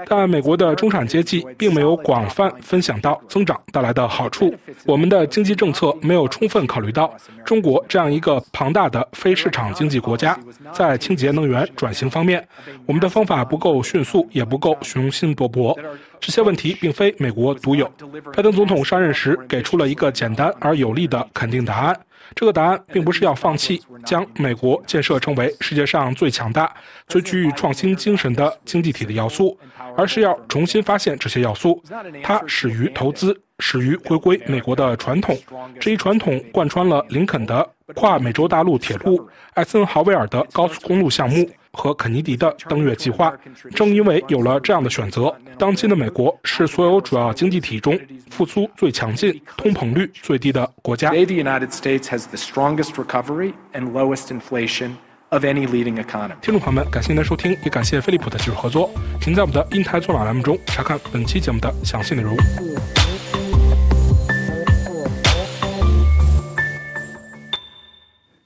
但美国的中产阶级并没有广泛分享到增长带来的好处。我们的经济政策没有充分考虑到中国这样一个庞大的非市场经济国家在清洁能源转型方面，我们的方法不够迅速，也不够雄心勃勃。这些问题并非美国独有。拜登总统上任时给出了一个简单而有力的肯定答案。这个答案并不是要放弃将美国建设成为世界上最强大、最具创新精神的经济体的要素，而是要重新发现这些要素。它始于投资，始于回归美国的传统。这一传统贯穿了林肯的跨美洲大陆铁路、艾森豪威尔的高速公路项目。和肯尼迪的登月计划，正因为有了这样的选择，当今的美国是所有主要经济体中复苏最强劲、通膨率最低的国家。Today, the United States has the strongest recovery and lowest inflation of any leading economy. 听众朋友们，感谢您的收听，也感谢飞利浦的技术合作。请在我们的英台做马栏目中查看本期节目的详细内容。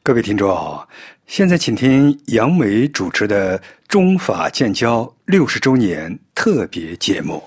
各位听众，现在请听杨梅主持的中法建交六十周年特别节目。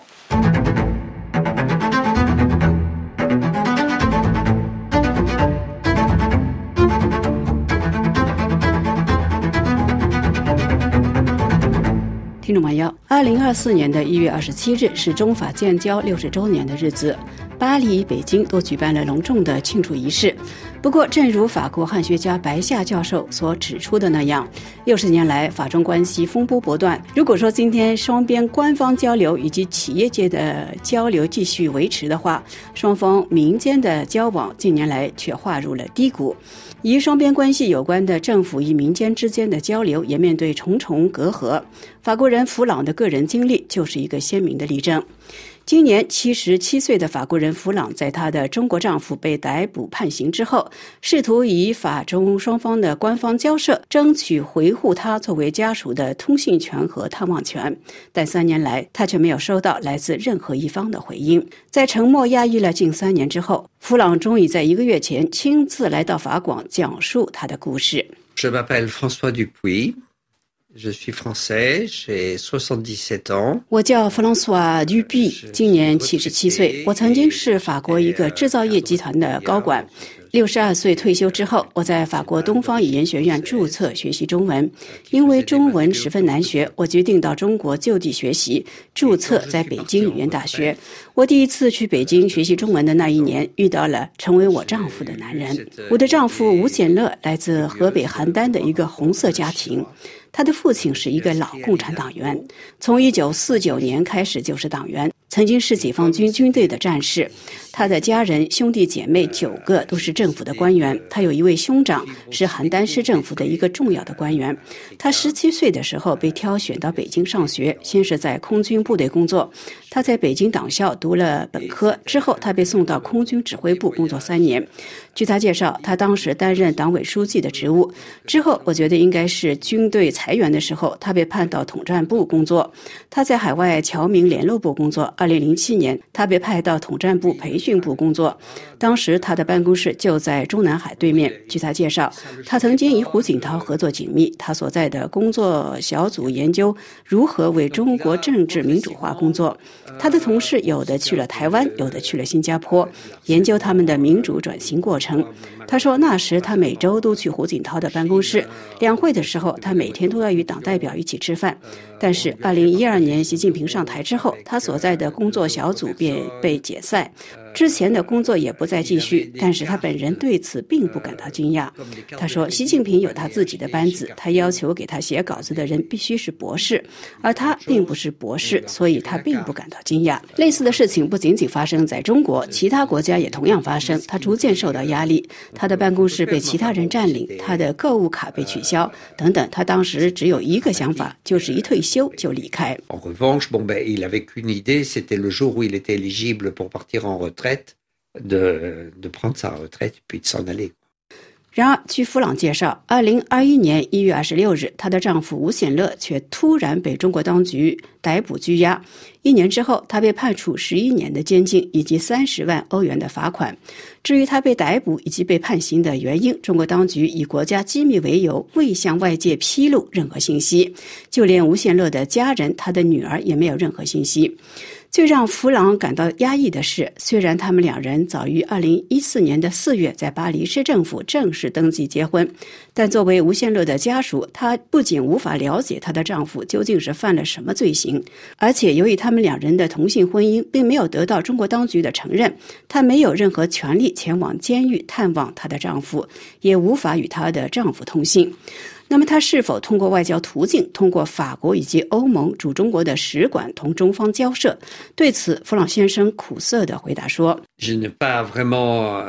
听众朋友，二零二四年的一月二十七日是中法建交六十周年的日子，巴黎、北京都举办了隆重的庆祝仪式。不过，正如法国汉学家白夏教授所指出的那样，六十年来法中关系风波不断。如果说今天双边官方交流以及企业界的交流继续维持的话，双方民间的交往近年来却划入了低谷。与双边关系有关的政府与民间之间的交流也面对重重隔阂。法国人弗朗的个人经历就是一个鲜明的例证。今年七十七岁的法国人弗朗，在她的中国丈夫被逮捕判刑之后，试图以法中双方的官方交涉，争取回护他作为家属的通信权和探望权。但三年来，他却没有收到来自任何一方的回应。在沉默压抑了近三年之后，弗朗终于在一个月前亲自来到法广，讲述他的故事。Je m'appelle François Dupuis. Je suis français, j'ai 77 ans. 我叫弗朗索瓦·吕比，今年七十七岁。我曾经是法国一个制造业集团的高管。六十二岁退休之后，我在法国东方语言学院注册学习中文。因为中文十分难学，我决定到中国就地学习，注册在北京语言大学。我第一次去北京学习中文的那一年，遇到了成为我丈夫的男人。我的丈夫吴显乐来自河北邯郸的一个红色家庭。他的父亲是一个老共产党员，从一九四九年开始就是党员，曾经是解放军军队的战士。他的家人兄弟姐妹九个都是政府的官员，他有一位兄长是邯郸市政府的一个重要的官员。他十七岁的时候被挑选到北京上学，先是在空军部队工作。他在北京党校读了本科之后，他被送到空军指挥部工作三年。据他介绍，他当时担任党委书记的职务。之后，我觉得应该是军队裁员的时候，他被派到统战部工作。他在海外侨民联络部工作。二零零七年，他被派到统战部培训部工作。当时他的办公室就在中南海对面。据他介绍，他曾经与胡锦涛合作紧密。他所在的工作小组研究如何为中国政治民主化工作。他的同事有的去了台湾，有的去了新加坡，研究他们的民主转型过程。他说，那时他每周都去胡锦涛的办公室，两会的时候，他每天都要与党代表一起吃饭。但是，二零一二年习近平上台之后，他所在的工作小组便被解散。之前的工作也不再继续，但是他本人对此并不感到惊讶。他说：“习近平有他自己的班子，他要求给他写稿子的人必须是博士，而他并不是博士，所以他并不感到惊讶。”类似的事情不仅仅发生在中国，其他国家也同样发生。他逐渐受到压力，他的办公室被其他人占领，他的购物卡被取消，等等。他当时只有一个想法，就是一退休就离开。然而，据弗朗介绍，二零二一年一月二十六日，她的丈夫吴显乐却突然被中国当局逮捕拘押。一年之后，他被判处十一年的监禁以及三十万欧元的罚款。至于他被逮捕以及被判刑的原因，中国当局以国家机密为由，未向外界披露任何信息。就连吴显乐的家人，他的女儿也没有任何信息。最让弗朗感到压抑的是，虽然他们两人早于二零一四年的四月在巴黎市政府正式登记结婚，但作为吴宪乐的家属，她不仅无法了解她的丈夫究竟是犯了什么罪行，而且由于他们两人的同性婚姻并没有得到中国当局的承认，她没有任何权利前往监狱探望她的丈夫，也无法与她的丈夫通信。那么，他是否通过外交途径，通过法国以及欧盟驻中国的使馆同中方交涉？对此，弗朗先生苦涩的回答说。Je n'ai pas vraiment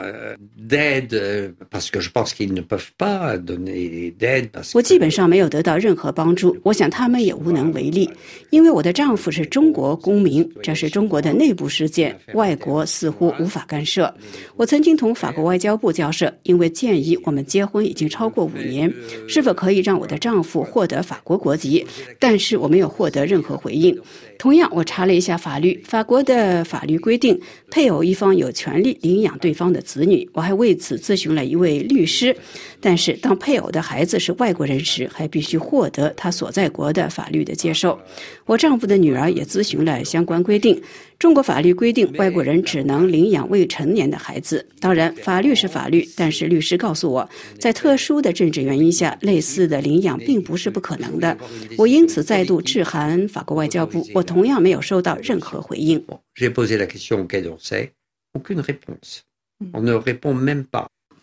d'aide parce que je pense qu'ils ne peuvent pas donner d'aide. 我基本上没有得到任何帮助，我想他们也无能为力，因为我的丈夫是中国公民，这是中国的内部事件，外国似乎无法干涉。我曾经同法国外交部交涉，因为建议我们结婚已经超过五年，是否可可以让我的丈夫获得法国国籍？但是我没有获得任何回应。同样，我查了一下法律，法国的法律规定，配偶一方有权利领养对方的子女。我还为此咨询了一位律师，但是当配偶的孩子是外国人时，还必须获得他所在国的法律的接受。我丈夫的女儿也咨询了相关规定。中国法律规定，外国人只能领养未成年的孩子。当然，法律是法律，但是律师告诉我，在特殊的政治原因下，类似的领养并不是不可能的。我因此再度致函法国外交部，我同样没有收到任何回应。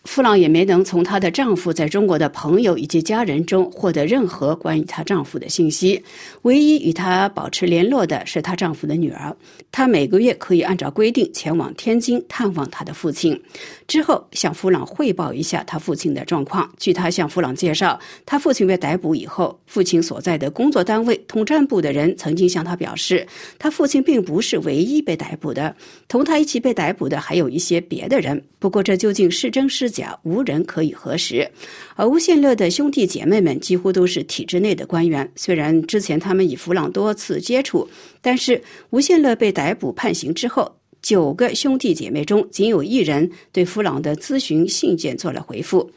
富朗也没能从她的丈夫在中国的朋友以及家人中获得任何关于她丈夫的信息。唯一与她保持联络的是她丈夫的女儿，她每个月可以按照规定前往天津探望她的父亲。之后向弗朗汇报一下他父亲的状况。据他向弗朗介绍，他父亲被逮捕以后，父亲所在的工作单位统战部的人曾经向他表示，他父亲并不是唯一被逮捕的，同他一起被逮捕的还有一些别的人。不过这究竟是真是假，无人可以核实。而吴宪乐的兄弟姐妹们几乎都是体制内的官员，虽然之前他们与弗朗多次接触，但是吴宪乐被逮捕判刑之后。九个兄弟姐妹中，仅有一人对弗朗的咨询信件做了回复。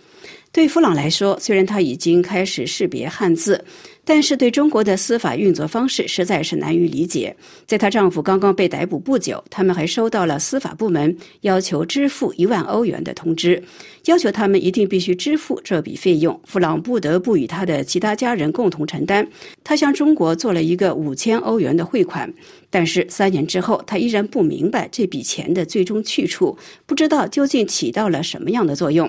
对弗朗来说，虽然他已经开始识别汉字。但是对中国的司法运作方式实在是难于理解。在她丈夫刚刚被逮捕不久，他们还收到了司法部门要求支付一万欧元的通知，要求他们一定必须支付这笔费用。弗朗不得不与他的其他家人共同承担。他向中国做了一个五千欧元的汇款，但是三年之后，他依然不明白这笔钱的最终去处，不知道究竟起到了什么样的作用。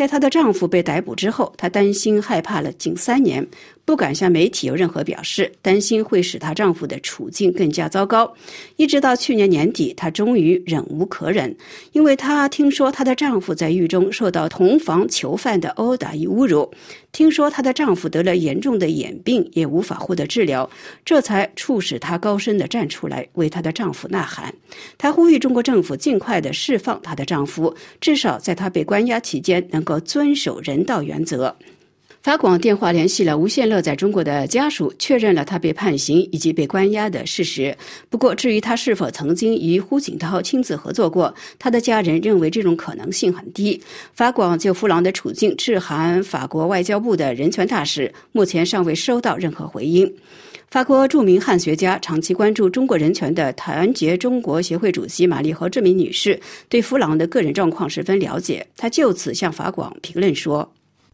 在她的丈夫被逮捕之后，她担心害怕了近三年。不敢向媒体有任何表示，担心会使她丈夫的处境更加糟糕。一直到去年年底，她终于忍无可忍，因为她听说她的丈夫在狱中受到同房囚犯的殴打与侮辱，听说她的丈夫得了严重的眼病，也无法获得治疗，这才促使她高声的站出来为她的丈夫呐喊。她呼吁中国政府尽快的释放她的丈夫，至少在她被关押期间能够遵守人道原则。法广电话联系了吴宪乐在中国的家属，确认了他被判刑以及被关押的事实。不过，至于他是否曾经与胡锦涛亲自合作过，他的家人认为这种可能性很低。法广就弗朗的处境致函法国外交部的人权大使，目前尚未收到任何回应。法国著名汉学家、长期关注中国人权的团结中国协会主席玛丽何志敏女士对弗朗的个人状况十分了解，她就此向法广评论说。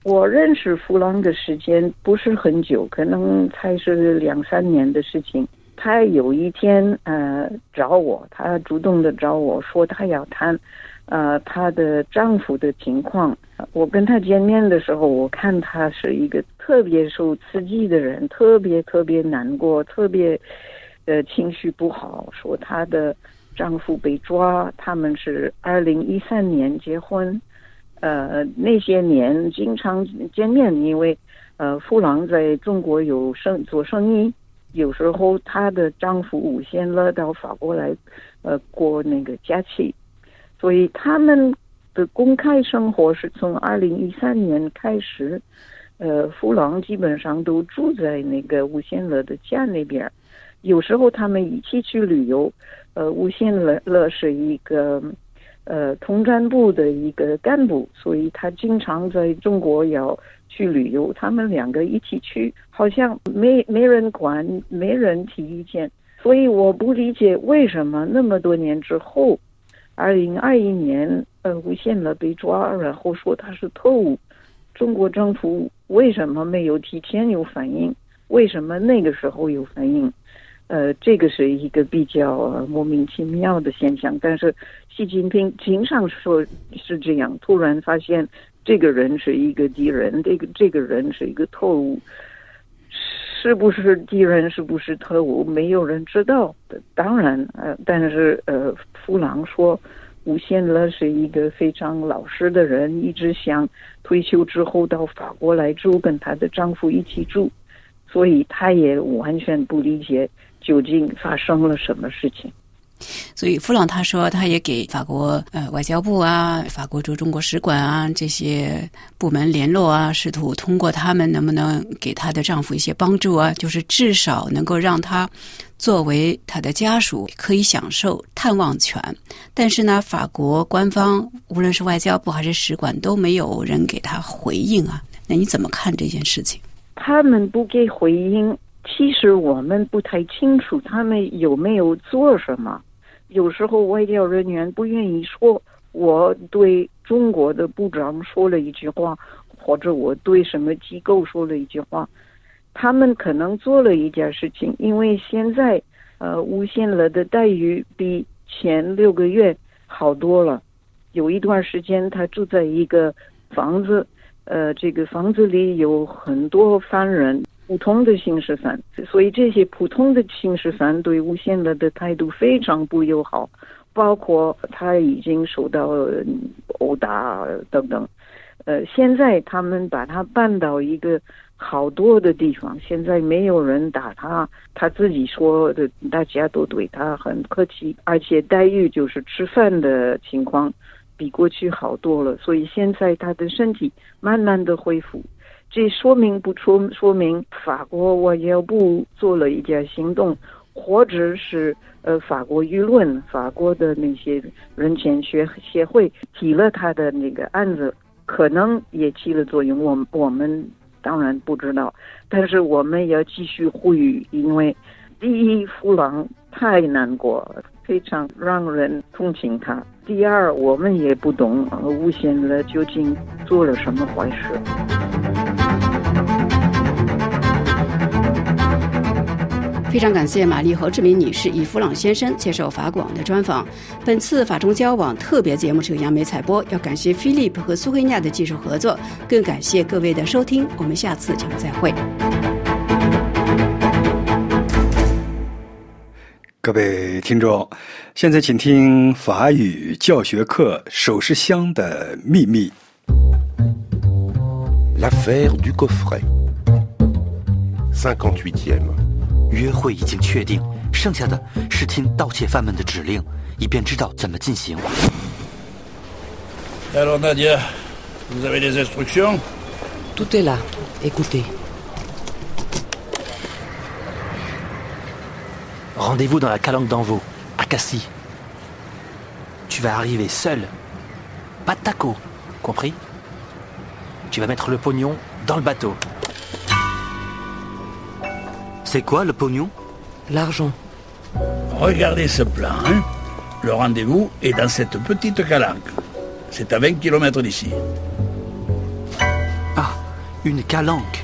我认识弗朗的时间不是很久，可能才是两三年的事情。他有一天呃找我，他主动的找我说他要谈，呃她的丈夫的情况。我跟他见面的时候，我看他是一个特别受刺激的人，特别特别难过，特别呃情绪不好。说她的丈夫被抓，他们是二零一三年结婚。呃，那些年经常见面，因为呃，富郎在中国有生做生意，有时候她的丈夫吴先乐到法国来，呃，过那个假期，所以他们的公开生活是从二零一三年开始，呃，弗朗基本上都住在那个吴先乐的家那边，有时候他们一起去旅游。呃，吴先乐乐是一个呃通战部的一个干部，所以他经常在中国要去旅游。他们两个一起去，好像没没人管，没人提意见。所以我不理解为什么那么多年之后。二零二一年，呃，吴宪乐被抓，然后说他是特务。中国政府为什么没有提前有反应？为什么那个时候有反应？呃，这个是一个比较莫名其妙的现象。但是习近平经常说是这样，突然发现这个人是一个敌人，这个这个人是一个特务。是不是敌人？是不是特务？没有人知道。当然，呃，但是呃，弗朗说，吴宪乐是一个非常老实的人，一直想退休之后到法国来住，跟她的丈夫一起住，所以她也完全不理解究竟发生了什么事情。所以，弗朗他说，他也给法国呃外交部啊、法国驻中国使馆啊这些部门联络啊，试图通过他们能不能给她的丈夫一些帮助啊，就是至少能够让他作为她的家属可以享受探望权。但是呢，法国官方无论是外交部还是使馆都没有人给他回应啊。那你怎么看这件事情？他们不给回应，其实我们不太清楚他们有没有做什么。有时候外交人员不愿意说，我对中国的部长说了一句话，或者我对什么机构说了一句话，他们可能做了一件事情。因为现在，呃，吴宪乐的待遇比前六个月好多了。有一段时间，他住在一个房子，呃，这个房子里有很多犯人。普通的刑事犯，所以这些普通的刑事犯对吴宪乐的态度非常不友好，包括他已经受到殴打等等。呃，现在他们把他搬到一个好多的地方，现在没有人打他，他自己说的，大家都对他很客气，而且待遇就是吃饭的情况比过去好多了，所以现在他的身体慢慢的恢复。这说明不出说明法国外交部做了一件行动，或者是呃法国舆论、法国的那些人权学协会提了他的那个案子，可能也起了作用。我我们当然不知道，但是我们要继续呼吁，因为第一，弗朗太难过，非常让人同情他；第二，我们也不懂吴宪乐究竟做了什么坏事。非常感谢玛丽何志明女士以弗朗先生接受法广的专访。本次法中交往特别节目是由杨梅采播，要感谢菲利普和苏菲亚的技术合作，更感谢各位的收听。我们下次节目再会。各位听众，现在请听法语教学课《首饰箱的秘密》。L'affaire du coffret，cinquante-huitième。约会已经确定，剩下的是听盗窃犯们的指令，以便知道怎么进行。Alors Nadia, vous avez des instructions Tout est là. Écoutez. Rendez-vous dans la calanque d'Envaux, à Cassis. Tu vas arriver seul. Pas de taco, compris Tu vas mettre le pognon dans le bateau. C'est quoi le pognon L'argent. Regardez ce plan. Hein le rendez-vous est dans cette petite calanque. C'est à 20 km d'ici. Ah, une calanque.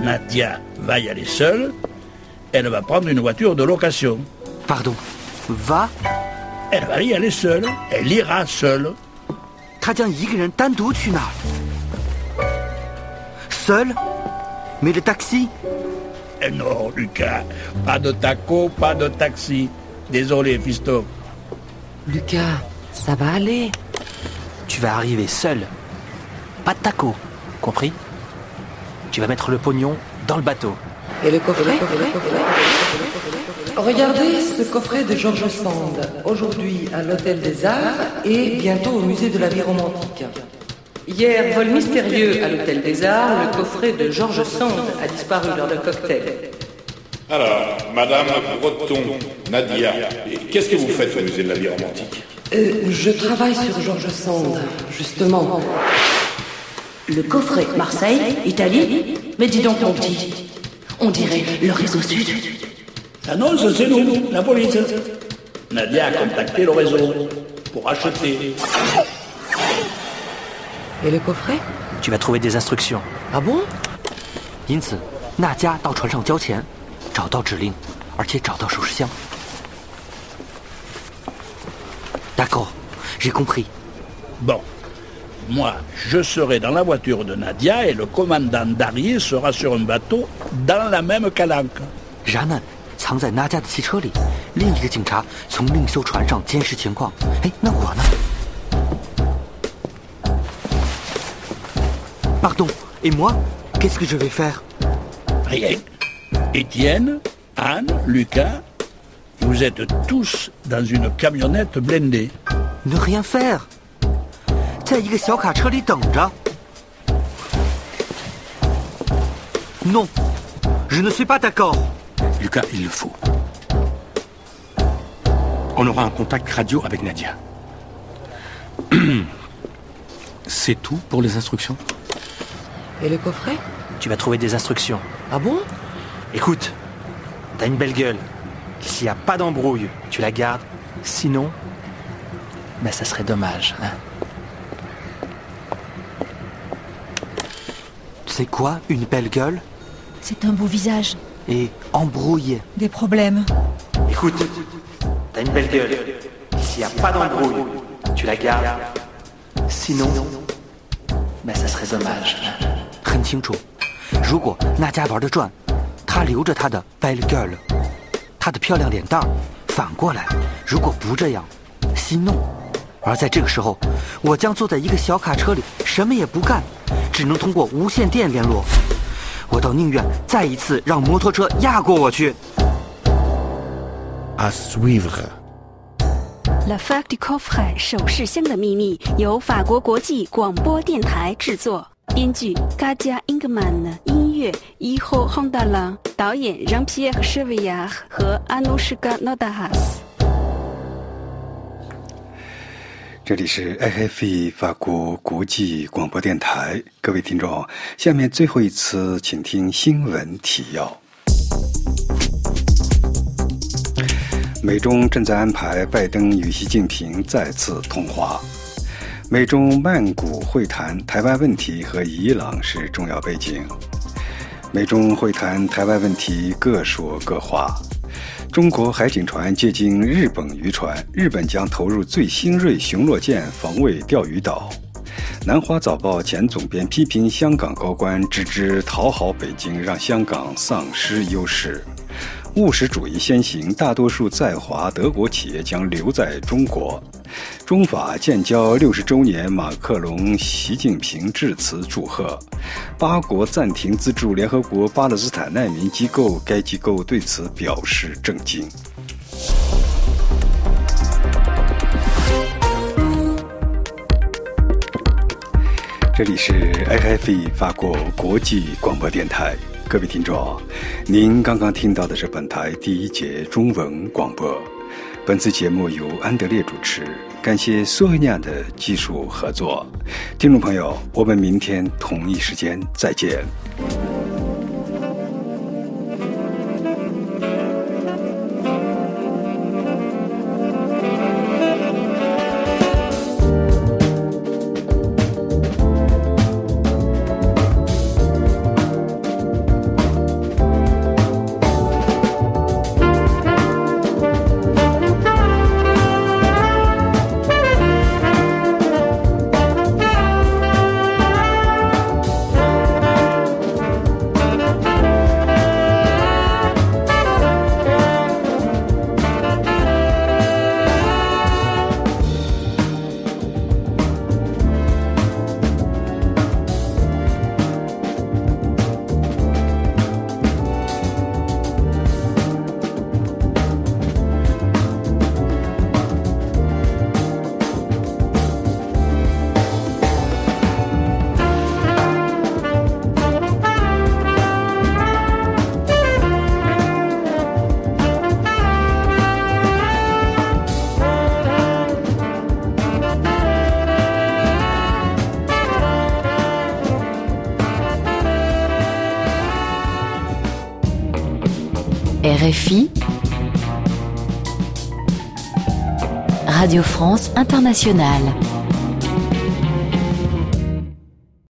Nadia va y aller seule. Elle va prendre une voiture de location. Pardon. Va Elle va y aller seule. Elle ira seule. 她将一个人单独去哪儿 ？Seul Mais le taxi eh Non, Lucas. Pas de taco, pas de taxi. Désolé, fiston. Lucas, ça va aller. Tu vas arriver seul. Pas de taco, compris Tu vas mettre le pognon dans le bateau. Et le coffret regardez ce coffret de George Sand, aujourd'hui à l'Hôtel des Arts et bientôt au Musée de la vie romantique. Hier, vol mystérieux à l'Hôtel des Arts, le coffret de George Sand a disparu lors d'un cocktail. Alors, Madame Breton, Nadia, qu'est-ce que vous faites au Musée de la vie romantique euh, Je travaille sur George Sand, justement. Le coffret Marseille, Italie Mais dis donc, mon petit, on dirait le réseau sud. Ah non, c'est nous, la police. Nadia a contacté le réseau pour acheter. Et le coffret Tu vas trouver des instructions. Ah bon 因此，娜迦到船上交钱，找到指令，而且找到首饰箱。D'accord, j'ai compris. Bon, moi, je serai dans la voiture de Nadia et le commandant Darier sera sur un bateau dans la même calanque. 然们藏在娜迦的汽车里，另一个警察从另一艘船上监视情况。哎，那我呢 Pardon, et moi Qu'est-ce que je vais faire Rien. Étienne, Anne, Lucas, vous êtes tous dans une camionnette blindée. Ne rien faire. Non, je ne suis pas d'accord. Lucas, il le faut. On aura un contact radio avec Nadia. C'est tout pour les instructions? Et le coffret Tu vas trouver des instructions. Ah bon? Écoute, t'as une belle gueule. S'il n'y a pas d'embrouille, tu la gardes. Sinon, ben ça serait dommage. Hein C'est quoi une belle gueule? C'est un beau visage. Et embrouille. Des problèmes. Écoute, t'as une belle gueule. S'il n'y a pas d'embrouille, tu la gardes. Sinon, ben ça serait dommage. 很清楚，如果那家玩的转，他留着他的 belle gueule，他的漂亮脸蛋儿。反过来，如果不这样，息怒。而在这个时候，我将坐在一个小卡车里，什么也不干，只能通过无线电联络。我倒宁愿再一次让摩托车压过我去。À suivre. La Fac du Coffret 首饰箱的秘密由法国国际广播电台制作，编剧 Gadia Ingman，音乐 Iho Hondala，导演 Jean-Pierre Chevillard 和 Anushka Nodahas。这里是 IFE 法国国际广播电台，各位听众，下面最后一次，请听新闻提要。美中正在安排拜登与习近平再次通话。美中曼谷会谈台湾问题和伊朗是重要背景。美中会谈台湾问题各说各话。中国海警船接近日本渔船，日本将投入最新锐巡逻舰防卫钓鱼岛。南华早报前总编批评香港高官只知讨好北京，让香港丧失优势。务实主义先行，大多数在华德国企业将留在中国。中法建交六十周年，马克龙、习近平致辞祝贺。八国暂停资助联合国巴勒斯坦难民机构，该机构对此表示震惊。这里是 IFE 法国国际广播电台。各位听众，您刚刚听到的是本台第一节中文广播。本次节目由安德烈主持，感谢苏维尼亚的技术合作。听众朋友，我们明天同一时间再见。Internationale